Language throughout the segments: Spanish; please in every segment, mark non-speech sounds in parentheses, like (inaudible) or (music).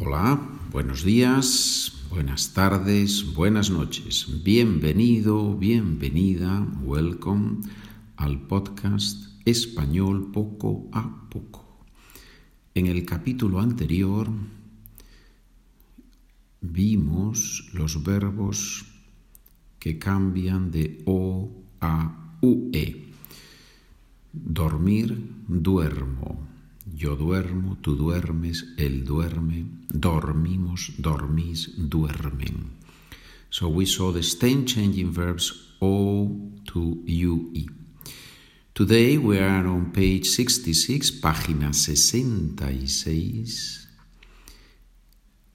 Hola, buenos días, buenas tardes, buenas noches. Bienvenido, bienvenida, welcome al podcast Español poco a poco. En el capítulo anterior vimos los verbos que cambian de O a UE. Dormir, duermo. Yo duermo, tú duermes, él duerme, dormimos, dormís, duermen. So we saw the stem changing verbs O to UE. Today we are on page 66, página 66,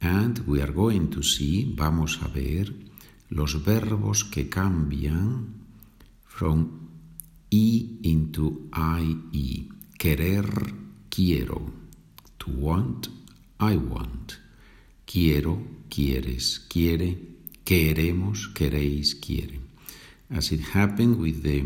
and we are going to see, vamos a ver, los verbos que cambian from E into IE. Querer, quiero. To want, I want. Quiero, quieres, quiere. Queremos, queréis, quiere. As it happened with the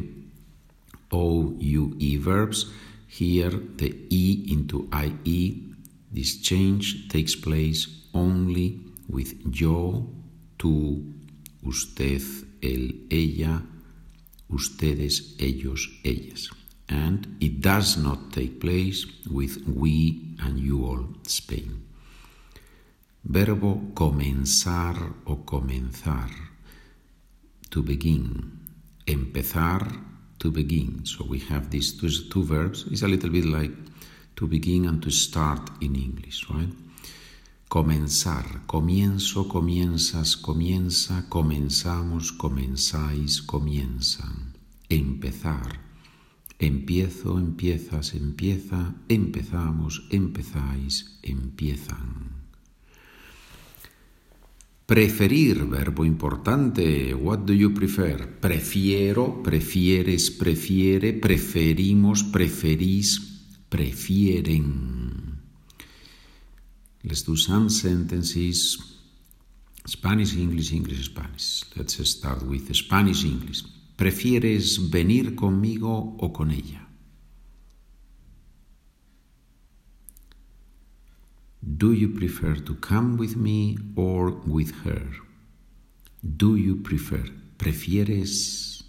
OUE verbs, here the E into IE, this change takes place only with yo, tú, usted, él, ella, ustedes, ellos, ellas. And it does not take place with we and you all, Spain. Verbo comenzar o comenzar, to begin, empezar, to begin. So we have these two, two verbs. It's a little bit like to begin and to start in English, right? Comenzar, comienzo, comienzas, comienza, comenzamos, comenzáis, comienzan. Empezar, empiezo, empiezas, empieza, empezamos, empezáis, empiezan. Preferir, verbo importante. What do you prefer? Prefiero, prefieres, prefiere, preferimos, preferís, prefieren. Let's do some sentences. Spanish, English, English, Spanish. Let's start with Spanish, English. ¿Prefieres venir conmigo o con ella? Do you prefer to come with me or with her? Do you prefer? ¿Prefieres?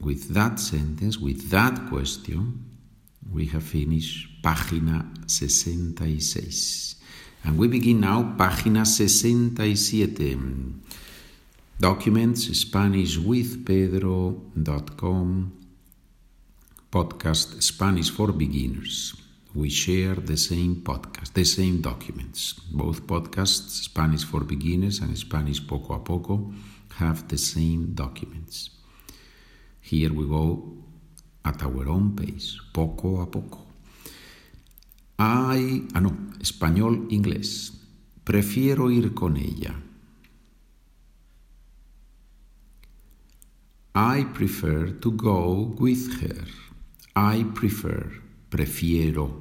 With that sentence, with that question, we have finished página 66. And we begin now página 67. Documents SpanishWithPedro.com Podcast Spanish for Beginners. We share the same podcast, the same documents. Both podcasts, Spanish for Beginners and Spanish Poco a Poco, have the same documents. Here we go at our own pace, poco a poco. I, ah no, español, inglés. Prefiero ir con ella. I prefer to go with her. I prefer, prefiero.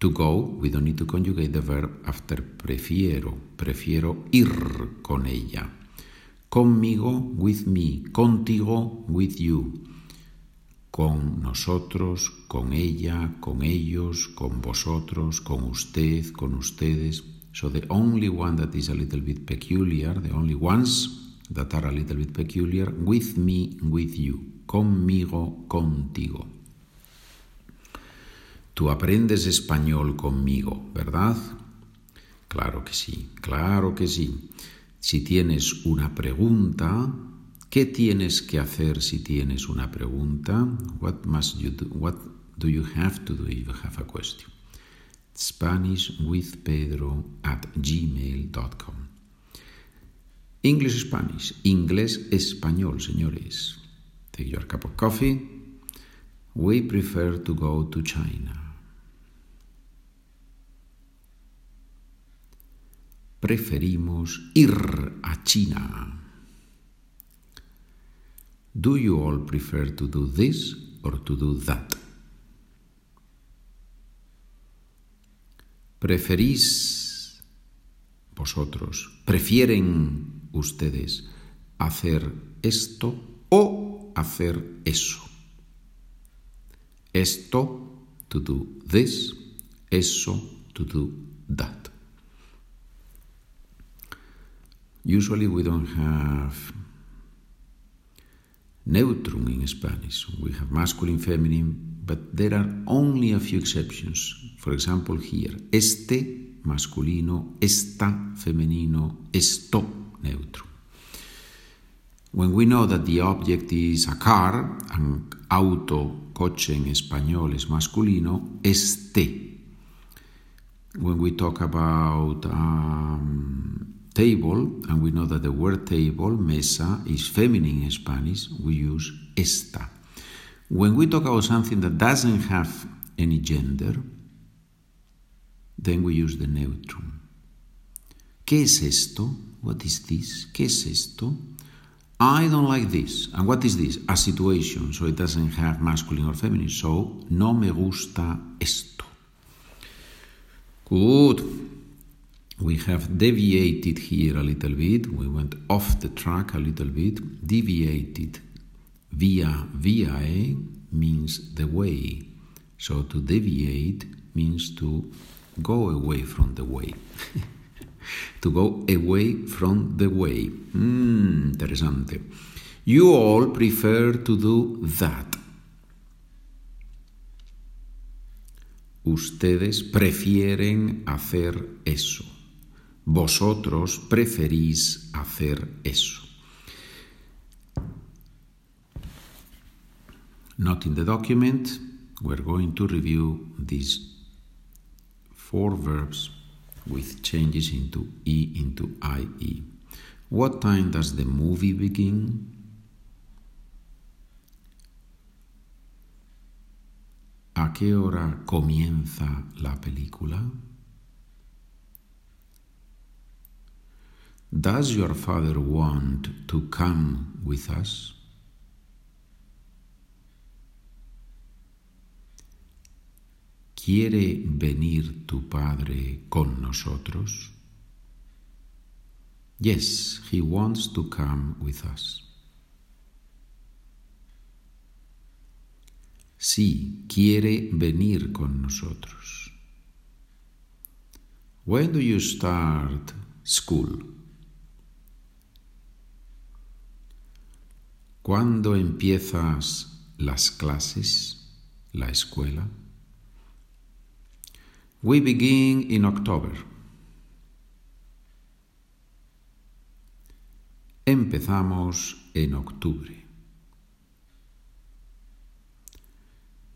To go, we don't need to conjugate the verb after prefiero. Prefiero ir con ella. Conmigo, with me. Contigo, with you. Con nosotros, con ella, con ellos, con vosotros, con usted, con ustedes. So the only one that is a little bit peculiar, the only ones that are a little bit peculiar, with me, with you. Conmigo, contigo. Tú aprendes español conmigo, ¿verdad? Claro que sí, claro que sí. Si tienes una pregunta, ¿qué tienes que hacer si tienes una pregunta? What must you do? What do you have to do if you have a question? SpanishWithPedro at gmail.com. English Spanish, inglés español, señores. Take your cup of coffee. We prefer to go to China. preferimos ir a China. Do you all prefer to do this or to do that? ¿Preferís vosotros, prefieren ustedes hacer esto o hacer eso? Esto, to do this, Eso, to do that. Usually we don't have neutrum in Spanish. We have masculine, feminine, but there are only a few exceptions. For example, here, este masculino, esta femenino, esto When we know that the object is a car, an auto, coche en español es masculino, este. When we talk about um, table, and we know that the word table, mesa, is feminine in Spanish, we use esta. When we talk about something that doesn't have any gender, then we use the neutrum. ¿Qué es esto? What is this? ¿Qué es esto? I don't like this. And what is this? A situation, so it doesn't have masculine or feminine. So, no me gusta esto. Good. We have deviated here a little bit. We went off the track a little bit. Deviated via via means the way. So to deviate means to go away from the way. (laughs) to go away from the way. Mm, interesante. You all prefer to do that. Ustedes prefieren hacer eso. Vosotros preferís hacer eso. Not in the document, we're going to review these four verbs with changes into E into IE. What time does the movie begin? ¿A qué hora comienza la película? Does your father want to come with us? ¿Quiere venir tu padre con nosotros? Yes, he wants to come with us. Sí, quiere venir con nosotros. When do you start school? ¿Cuándo empiezas las clases, la escuela? We begin in October. Empezamos en octubre.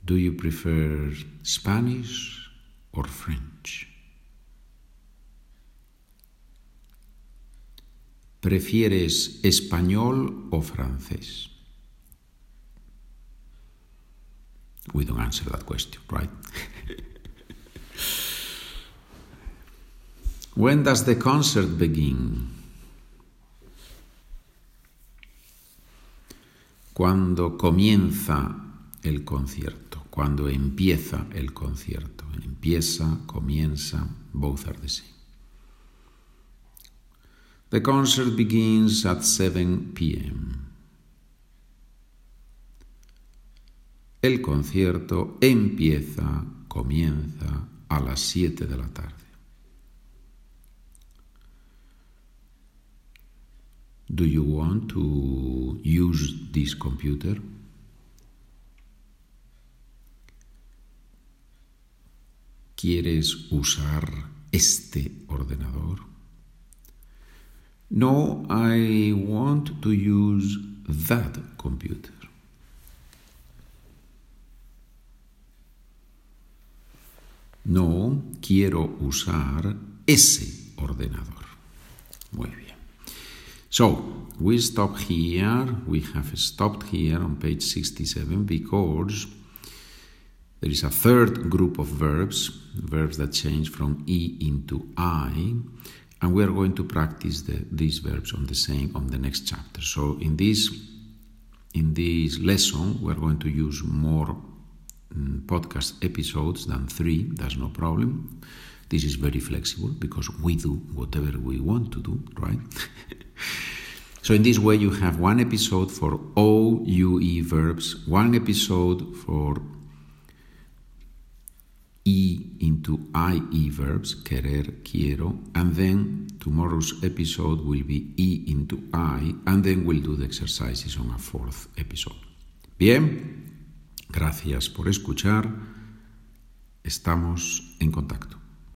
Do you prefer Spanish or French? ¿Prefieres español o francés? We don't answer that question, right? (laughs) When does the concert begin? Cuando comienza el concierto, cuando empieza el concierto. Empieza, comienza, both are the same. The concert begins at 7 p.m. El concierto empieza, comienza a las 7 de la tarde. Do you want to use this computer? ¿Quieres usar este ordenador? No, I want to use that computer. No, quiero usar ese ordenador. So, we stop here, we have stopped here on page 67 because there is a third group of verbs, verbs that change from E into I, and we are going to practice the, these verbs on the same on the next chapter. So in this in this lesson, we are going to use more um, podcast episodes than three. That's no problem. This is very flexible because we do whatever we want to do, right? (laughs) So in this way, you have one episode for OUE verbs, one episode for E into IE verbs, querer, quiero, and then tomorrow's episode will be E into I, and then we'll do the exercises on a fourth episode. Bien, gracias por escuchar, estamos en contacto.